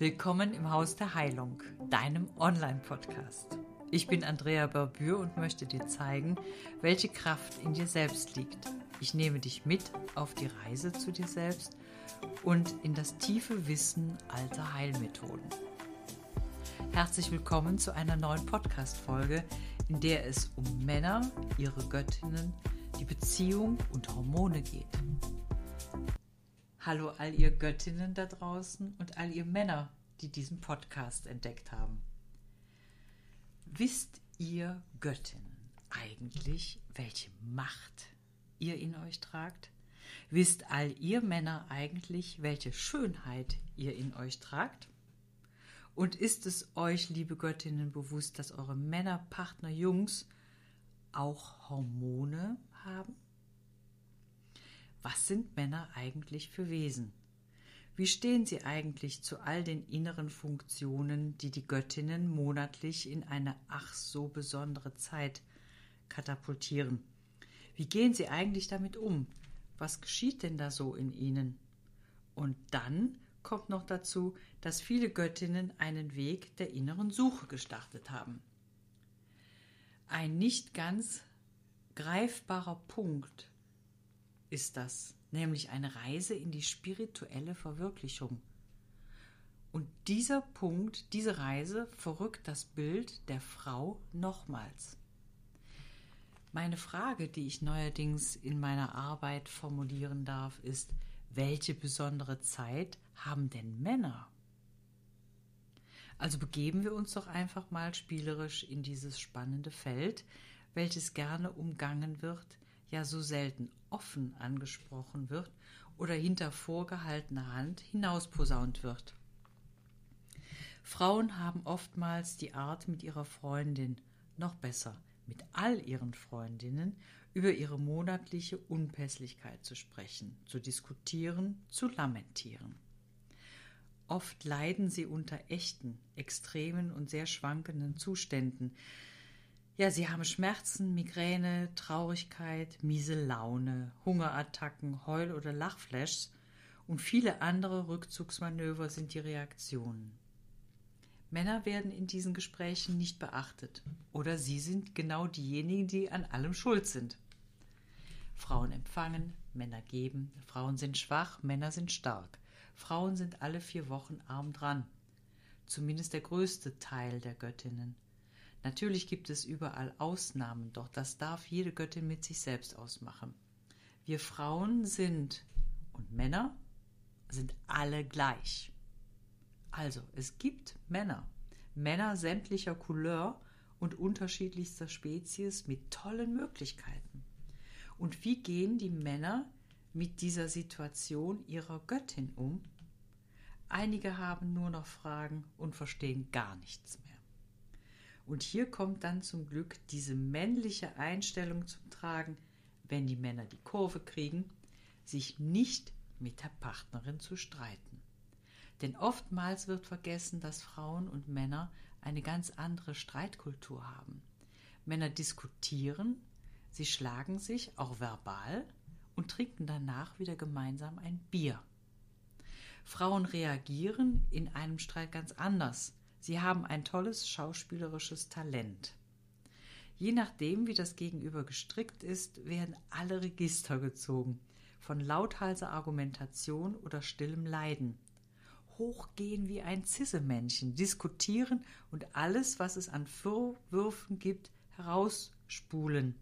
Willkommen im Haus der Heilung, deinem Online-Podcast. Ich bin Andrea Barbür und möchte dir zeigen, welche Kraft in dir selbst liegt. Ich nehme dich mit auf die Reise zu dir selbst und in das tiefe Wissen alter Heilmethoden. Herzlich willkommen zu einer neuen Podcast-Folge, in der es um Männer, ihre Göttinnen, die Beziehung und Hormone geht. Hallo all ihr Göttinnen da draußen und all ihr Männer, die diesen Podcast entdeckt haben. Wisst ihr Göttinnen eigentlich, welche Macht ihr in euch tragt? Wisst all ihr Männer eigentlich, welche Schönheit ihr in euch tragt? Und ist es euch, liebe Göttinnen, bewusst, dass eure Männer, Partner, Jungs auch Hormone haben? Was sind Männer eigentlich für Wesen? Wie stehen sie eigentlich zu all den inneren Funktionen, die die Göttinnen monatlich in eine ach so besondere Zeit katapultieren? Wie gehen sie eigentlich damit um? Was geschieht denn da so in ihnen? Und dann kommt noch dazu, dass viele Göttinnen einen Weg der inneren Suche gestartet haben. Ein nicht ganz greifbarer Punkt ist das, nämlich eine Reise in die spirituelle Verwirklichung. Und dieser Punkt, diese Reise verrückt das Bild der Frau nochmals. Meine Frage, die ich neuerdings in meiner Arbeit formulieren darf, ist, welche besondere Zeit haben denn Männer? Also begeben wir uns doch einfach mal spielerisch in dieses spannende Feld, welches gerne umgangen wird, ja so selten offen angesprochen wird oder hinter vorgehaltener Hand hinausposaunt wird. Frauen haben oftmals die Art, mit ihrer Freundin, noch besser, mit all ihren Freundinnen, über ihre monatliche Unpässlichkeit zu sprechen, zu diskutieren, zu lamentieren. Oft leiden sie unter echten, extremen und sehr schwankenden Zuständen, ja, sie haben Schmerzen, Migräne, Traurigkeit, miese Laune, Hungerattacken, Heul- oder Lachflashs und viele andere Rückzugsmanöver sind die Reaktionen. Männer werden in diesen Gesprächen nicht beachtet oder sie sind genau diejenigen, die an allem schuld sind. Frauen empfangen, Männer geben, Frauen sind schwach, Männer sind stark. Frauen sind alle vier Wochen arm dran. Zumindest der größte Teil der Göttinnen. Natürlich gibt es überall Ausnahmen, doch das darf jede Göttin mit sich selbst ausmachen. Wir Frauen sind und Männer sind alle gleich. Also, es gibt Männer, Männer sämtlicher Couleur und unterschiedlichster Spezies mit tollen Möglichkeiten. Und wie gehen die Männer mit dieser Situation ihrer Göttin um? Einige haben nur noch Fragen und verstehen gar nichts mehr. Und hier kommt dann zum Glück diese männliche Einstellung zum Tragen, wenn die Männer die Kurve kriegen, sich nicht mit der Partnerin zu streiten. Denn oftmals wird vergessen, dass Frauen und Männer eine ganz andere Streitkultur haben. Männer diskutieren, sie schlagen sich auch verbal und trinken danach wieder gemeinsam ein Bier. Frauen reagieren in einem Streit ganz anders. Sie haben ein tolles schauspielerisches Talent. Je nachdem, wie das Gegenüber gestrickt ist, werden alle Register gezogen, von lauthalser Argumentation oder stillem Leiden. Hochgehen wie ein Zissemännchen, diskutieren und alles, was es an Vorwürfen gibt, herausspulen,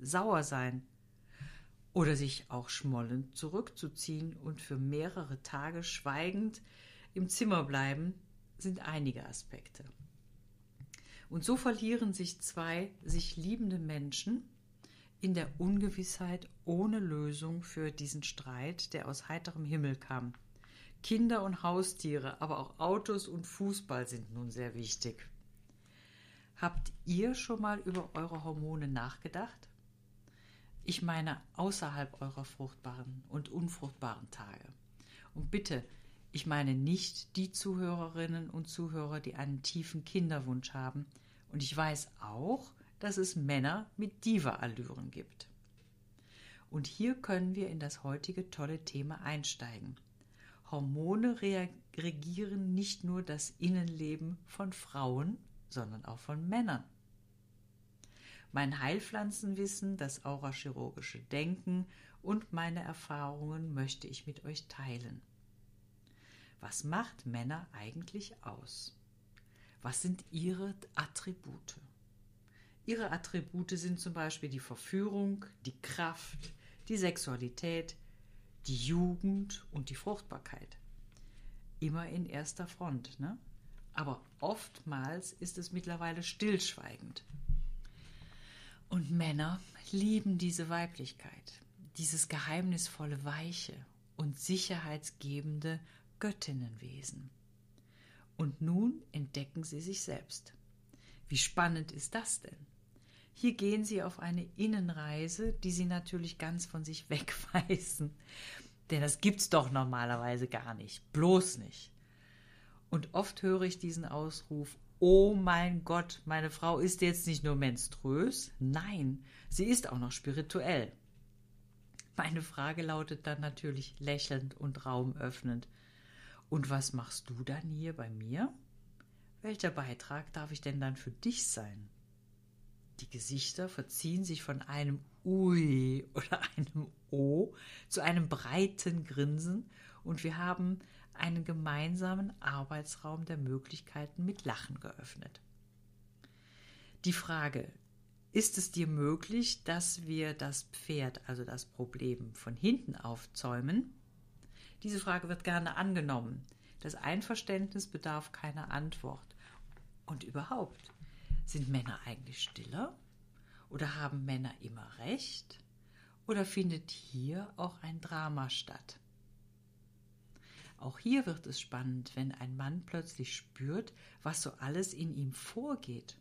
sauer sein oder sich auch schmollend zurückzuziehen und für mehrere Tage schweigend im Zimmer bleiben, sind einige Aspekte. Und so verlieren sich zwei sich liebende Menschen in der Ungewissheit ohne Lösung für diesen Streit, der aus heiterem Himmel kam. Kinder und Haustiere, aber auch Autos und Fußball sind nun sehr wichtig. Habt ihr schon mal über eure Hormone nachgedacht? Ich meine außerhalb eurer fruchtbaren und unfruchtbaren Tage. Und bitte, ich meine nicht die Zuhörerinnen und Zuhörer, die einen tiefen Kinderwunsch haben. Und ich weiß auch, dass es Männer mit Diva-Allüren gibt. Und hier können wir in das heutige tolle Thema einsteigen. Hormone regieren nicht nur das Innenleben von Frauen, sondern auch von Männern. Mein Heilpflanzenwissen, das aurachirurgische Denken und meine Erfahrungen möchte ich mit euch teilen. Was macht Männer eigentlich aus? Was sind ihre Attribute? Ihre Attribute sind zum Beispiel die Verführung, die Kraft, die Sexualität, die Jugend und die Fruchtbarkeit. Immer in erster Front, ne? Aber oftmals ist es mittlerweile stillschweigend. Und Männer lieben diese Weiblichkeit, dieses geheimnisvolle Weiche und sicherheitsgebende Göttinnenwesen. Und nun entdecken sie sich selbst. Wie spannend ist das denn? Hier gehen sie auf eine Innenreise, die sie natürlich ganz von sich wegweisen. Denn das gibt's doch normalerweise gar nicht. Bloß nicht. Und oft höre ich diesen Ausruf, oh mein Gott, meine Frau ist jetzt nicht nur menstruös, nein, sie ist auch noch spirituell. Meine Frage lautet dann natürlich lächelnd und raumöffnend. Und was machst du dann hier bei mir? Welcher Beitrag darf ich denn dann für dich sein? Die Gesichter verziehen sich von einem Ui oder einem O zu einem breiten Grinsen und wir haben einen gemeinsamen Arbeitsraum der Möglichkeiten mit Lachen geöffnet. Die Frage, ist es dir möglich, dass wir das Pferd, also das Problem, von hinten aufzäumen? Diese Frage wird gerne angenommen. Das Einverständnis bedarf keiner Antwort. Und überhaupt, sind Männer eigentlich stiller? Oder haben Männer immer recht? Oder findet hier auch ein Drama statt? Auch hier wird es spannend, wenn ein Mann plötzlich spürt, was so alles in ihm vorgeht,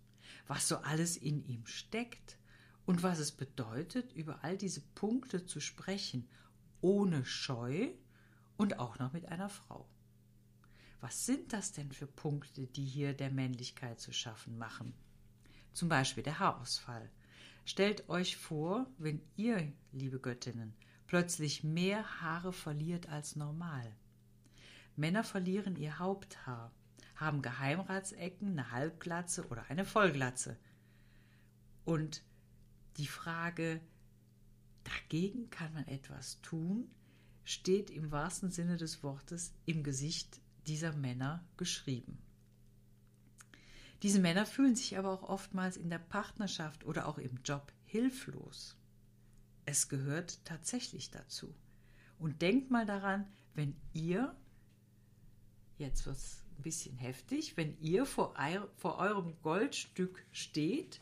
was so alles in ihm steckt und was es bedeutet, über all diese Punkte zu sprechen, ohne Scheu und auch noch mit einer Frau. Was sind das denn für Punkte, die hier der Männlichkeit zu schaffen machen? Zum Beispiel der Haarausfall. Stellt euch vor, wenn ihr, liebe Göttinnen, plötzlich mehr Haare verliert als normal. Männer verlieren ihr Haupthaar, haben Geheimratsecken, eine Halbglatze oder eine Vollglatze. Und die Frage, dagegen kann man etwas tun, steht im wahrsten Sinne des Wortes im Gesicht dieser Männer geschrieben. Diese Männer fühlen sich aber auch oftmals in der Partnerschaft oder auch im Job hilflos. Es gehört tatsächlich dazu. Und denkt mal daran, wenn ihr, jetzt wird es ein bisschen heftig, wenn ihr vor, vor eurem Goldstück steht,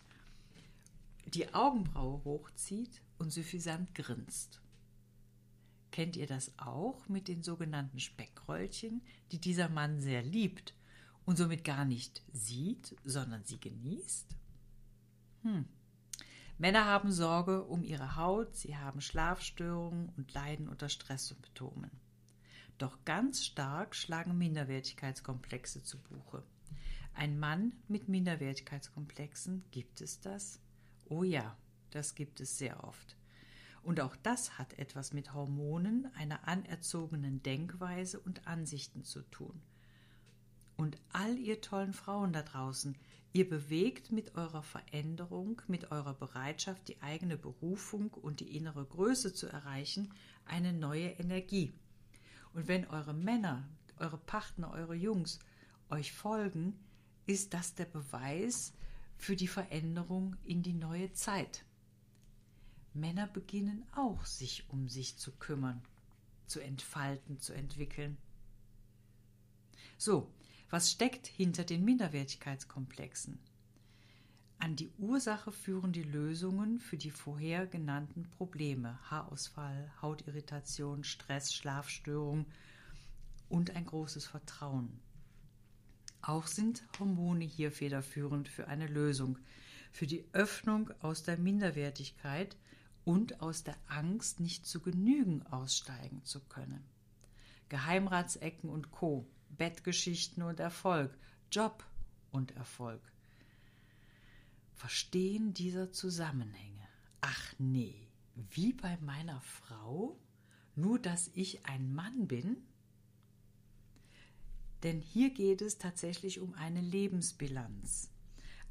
die Augenbraue hochzieht und suffisant grinst. Kennt ihr das auch mit den sogenannten Speckröllchen, die dieser Mann sehr liebt und somit gar nicht sieht, sondern sie genießt? Hm. Männer haben Sorge um ihre Haut, sie haben Schlafstörungen und leiden unter Stresssymptomen. Doch ganz stark schlagen Minderwertigkeitskomplexe zu Buche. Ein Mann mit Minderwertigkeitskomplexen, gibt es das? Oh ja, das gibt es sehr oft. Und auch das hat etwas mit Hormonen, einer anerzogenen Denkweise und Ansichten zu tun. Und all ihr tollen Frauen da draußen, ihr bewegt mit eurer Veränderung, mit eurer Bereitschaft, die eigene Berufung und die innere Größe zu erreichen, eine neue Energie. Und wenn eure Männer, eure Partner, eure Jungs euch folgen, ist das der Beweis für die Veränderung in die neue Zeit. Männer beginnen auch, sich um sich zu kümmern, zu entfalten, zu entwickeln. So, was steckt hinter den Minderwertigkeitskomplexen? An die Ursache führen die Lösungen für die vorher genannten Probleme Haarausfall, Hautirritation, Stress, Schlafstörung und ein großes Vertrauen. Auch sind Hormone hier federführend für eine Lösung, für die Öffnung aus der Minderwertigkeit und aus der Angst, nicht zu genügen aussteigen zu können. Geheimratsecken und Co., Bettgeschichten und Erfolg, Job und Erfolg. Verstehen dieser Zusammenhänge. Ach nee, wie bei meiner Frau, nur dass ich ein Mann bin? Denn hier geht es tatsächlich um eine Lebensbilanz.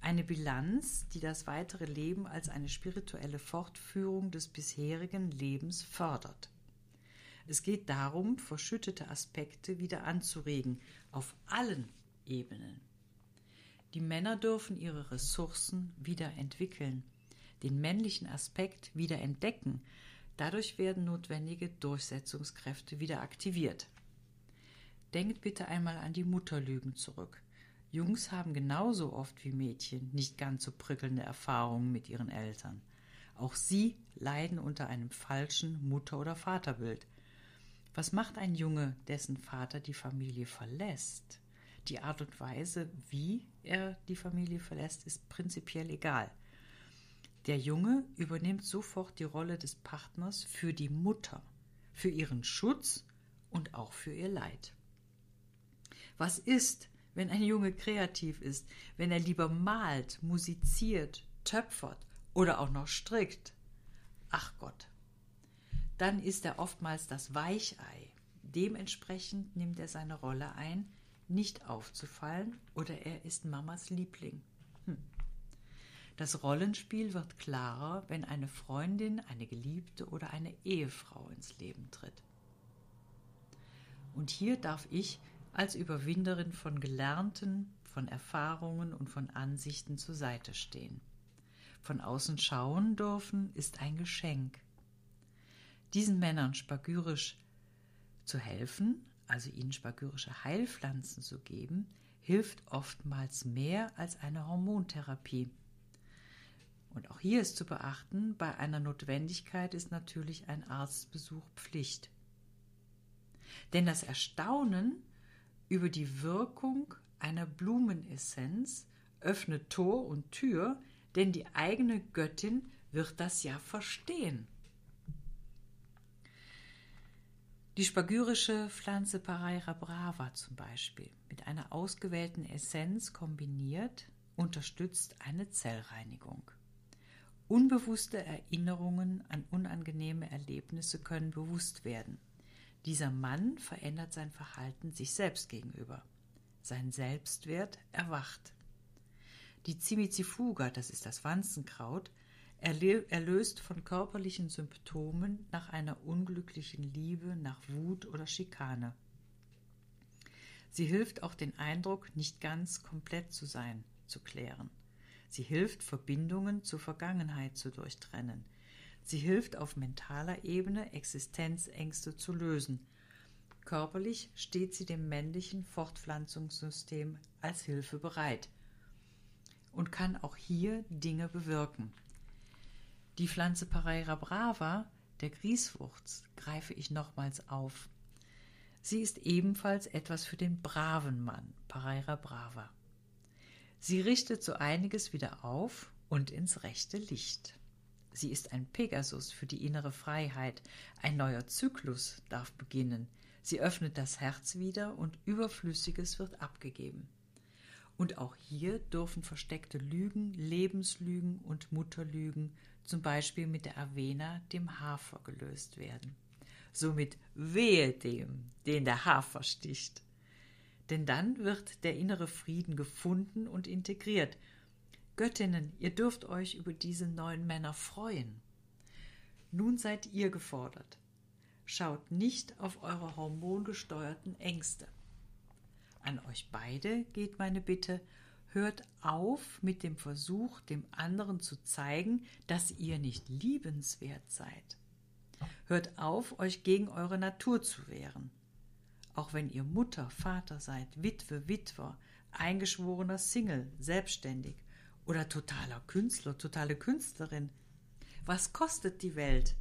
Eine Bilanz, die das weitere Leben als eine spirituelle Fortführung des bisherigen Lebens fördert. Es geht darum, verschüttete Aspekte wieder anzuregen, auf allen Ebenen. Die Männer dürfen ihre Ressourcen wieder entwickeln, den männlichen Aspekt wieder entdecken. Dadurch werden notwendige Durchsetzungskräfte wieder aktiviert. Denkt bitte einmal an die Mutterlügen zurück. Jungs haben genauso oft wie Mädchen nicht ganz so prickelnde Erfahrungen mit ihren Eltern. Auch sie leiden unter einem falschen Mutter- oder Vaterbild. Was macht ein Junge, dessen Vater die Familie verlässt? Die Art und Weise, wie er die Familie verlässt, ist prinzipiell egal. Der Junge übernimmt sofort die Rolle des Partners für die Mutter, für ihren Schutz und auch für ihr Leid. Was ist, wenn ein Junge kreativ ist, wenn er lieber malt, musiziert, töpfert oder auch noch strickt? Ach Gott. Dann ist er oftmals das Weichei. Dementsprechend nimmt er seine Rolle ein, nicht aufzufallen oder er ist Mamas Liebling. Hm. Das Rollenspiel wird klarer, wenn eine Freundin, eine Geliebte oder eine Ehefrau ins Leben tritt. Und hier darf ich als Überwinderin von Gelernten, von Erfahrungen und von Ansichten zur Seite stehen. Von außen schauen dürfen ist ein Geschenk. Diesen Männern spagyrisch zu helfen, also ihnen spagyrische Heilpflanzen zu geben, hilft oftmals mehr als eine Hormontherapie. Und auch hier ist zu beachten, bei einer Notwendigkeit ist natürlich ein Arztbesuch Pflicht. Denn das Erstaunen über die Wirkung einer Blumenessenz öffnet Tor und Tür, denn die eigene Göttin wird das ja verstehen. Die spagyrische Pflanze Pareira brava zum Beispiel mit einer ausgewählten Essenz kombiniert unterstützt eine Zellreinigung. Unbewusste Erinnerungen an unangenehme Erlebnisse können bewusst werden. Dieser Mann verändert sein Verhalten sich selbst gegenüber. Sein Selbstwert erwacht. Die Zimizifuga, das ist das Wanzenkraut, erlöst von körperlichen Symptomen nach einer unglücklichen Liebe, nach Wut oder Schikane. Sie hilft auch den Eindruck, nicht ganz komplett zu sein, zu klären. Sie hilft, Verbindungen zur Vergangenheit zu durchtrennen. Sie hilft auf mentaler Ebene, Existenzängste zu lösen. Körperlich steht sie dem männlichen Fortpflanzungssystem als Hilfe bereit und kann auch hier Dinge bewirken. Die Pflanze Pareira brava, der Grieswurz, greife ich nochmals auf. Sie ist ebenfalls etwas für den braven Mann, Pareira brava. Sie richtet so einiges wieder auf und ins rechte Licht. Sie ist ein Pegasus für die innere Freiheit. Ein neuer Zyklus darf beginnen. Sie öffnet das Herz wieder und Überflüssiges wird abgegeben. Und auch hier dürfen versteckte Lügen, Lebenslügen und Mutterlügen, zum Beispiel mit der Avena, dem Hafer, gelöst werden. Somit wehe dem, den der Hafer sticht. Denn dann wird der innere Frieden gefunden und integriert Göttinnen, ihr dürft euch über diese neuen Männer freuen. Nun seid ihr gefordert. Schaut nicht auf eure hormongesteuerten Ängste. An euch beide geht meine Bitte, hört auf mit dem Versuch, dem anderen zu zeigen, dass ihr nicht liebenswert seid. Hört auf, euch gegen eure Natur zu wehren. Auch wenn ihr Mutter, Vater seid, Witwe, Witwer, eingeschworener Single, selbstständig oder totaler Künstler, totale Künstlerin. Was kostet die Welt?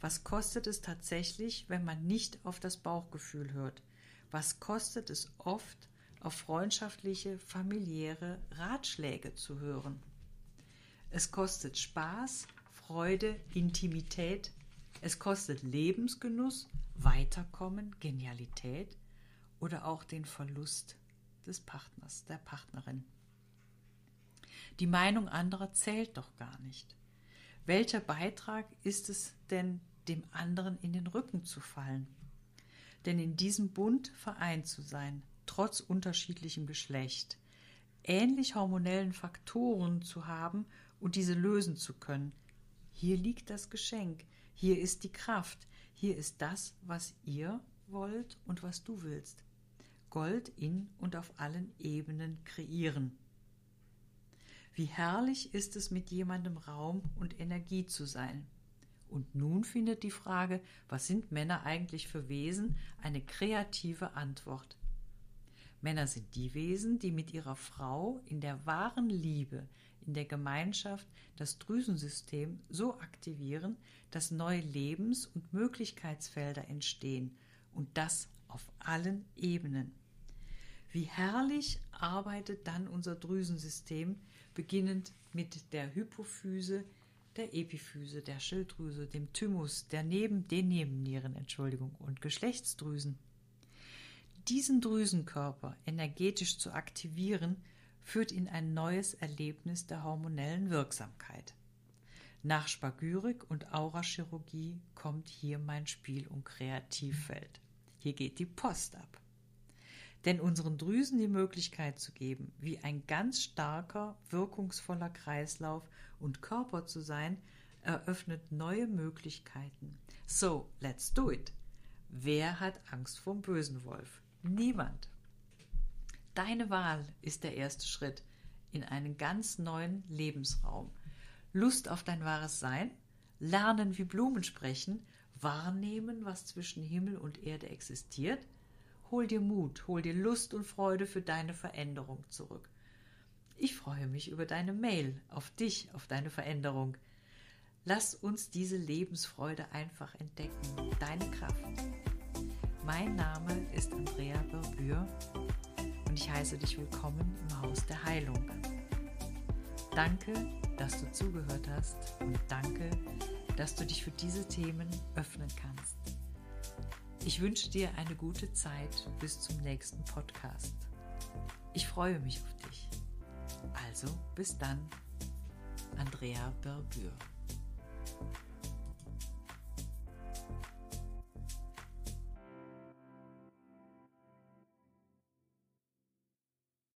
Was kostet es tatsächlich, wenn man nicht auf das Bauchgefühl hört? Was kostet es oft, auf freundschaftliche, familiäre Ratschläge zu hören? Es kostet Spaß, Freude, Intimität. Es kostet Lebensgenuss, Weiterkommen, Genialität oder auch den Verlust des Partners, der Partnerin. Die Meinung anderer zählt doch gar nicht. Welcher Beitrag ist es denn, dem anderen in den Rücken zu fallen? Denn in diesem Bund vereint zu sein, trotz unterschiedlichem Geschlecht, ähnlich hormonellen Faktoren zu haben und diese lösen zu können. Hier liegt das Geschenk, hier ist die Kraft, hier ist das, was ihr wollt und was du willst. Gold in und auf allen Ebenen kreieren. Wie herrlich ist es, mit jemandem Raum und Energie zu sein. Und nun findet die Frage, was sind Männer eigentlich für Wesen, eine kreative Antwort. Männer sind die Wesen, die mit ihrer Frau in der wahren Liebe, in der Gemeinschaft das Drüsensystem so aktivieren, dass neue Lebens- und Möglichkeitsfelder entstehen und das auf allen Ebenen. Wie herrlich arbeitet dann unser Drüsensystem, beginnend mit der Hypophyse, der Epiphyse, der Schilddrüse, dem Thymus, der Neben, den Nebennieren, Entschuldigung, und Geschlechtsdrüsen. Diesen Drüsenkörper energetisch zu aktivieren, führt in ein neues Erlebnis der hormonellen Wirksamkeit. Nach Spagyrik und Aurachirurgie kommt hier mein Spiel- und Kreativfeld. Hier geht die Post ab. Denn unseren Drüsen die Möglichkeit zu geben, wie ein ganz starker, wirkungsvoller Kreislauf und Körper zu sein, eröffnet neue Möglichkeiten. So, let's do it. Wer hat Angst vor dem bösen Wolf? Niemand. Deine Wahl ist der erste Schritt in einen ganz neuen Lebensraum. Lust auf dein wahres Sein, lernen wie Blumen sprechen, wahrnehmen, was zwischen Himmel und Erde existiert, hol dir Mut, hol dir Lust und Freude für deine Veränderung zurück. Ich freue mich über deine Mail, auf dich, auf deine Veränderung. Lass uns diese Lebensfreude einfach entdecken, deine Kraft. Mein Name ist Andrea Berbür und ich heiße dich willkommen im Haus der Heilung. Danke, dass du zugehört hast und danke, dass du dich für diese Themen öffnen kannst. Ich wünsche dir eine gute Zeit bis zum nächsten Podcast. Ich freue mich auf dich. Also bis dann, Andrea Berbür.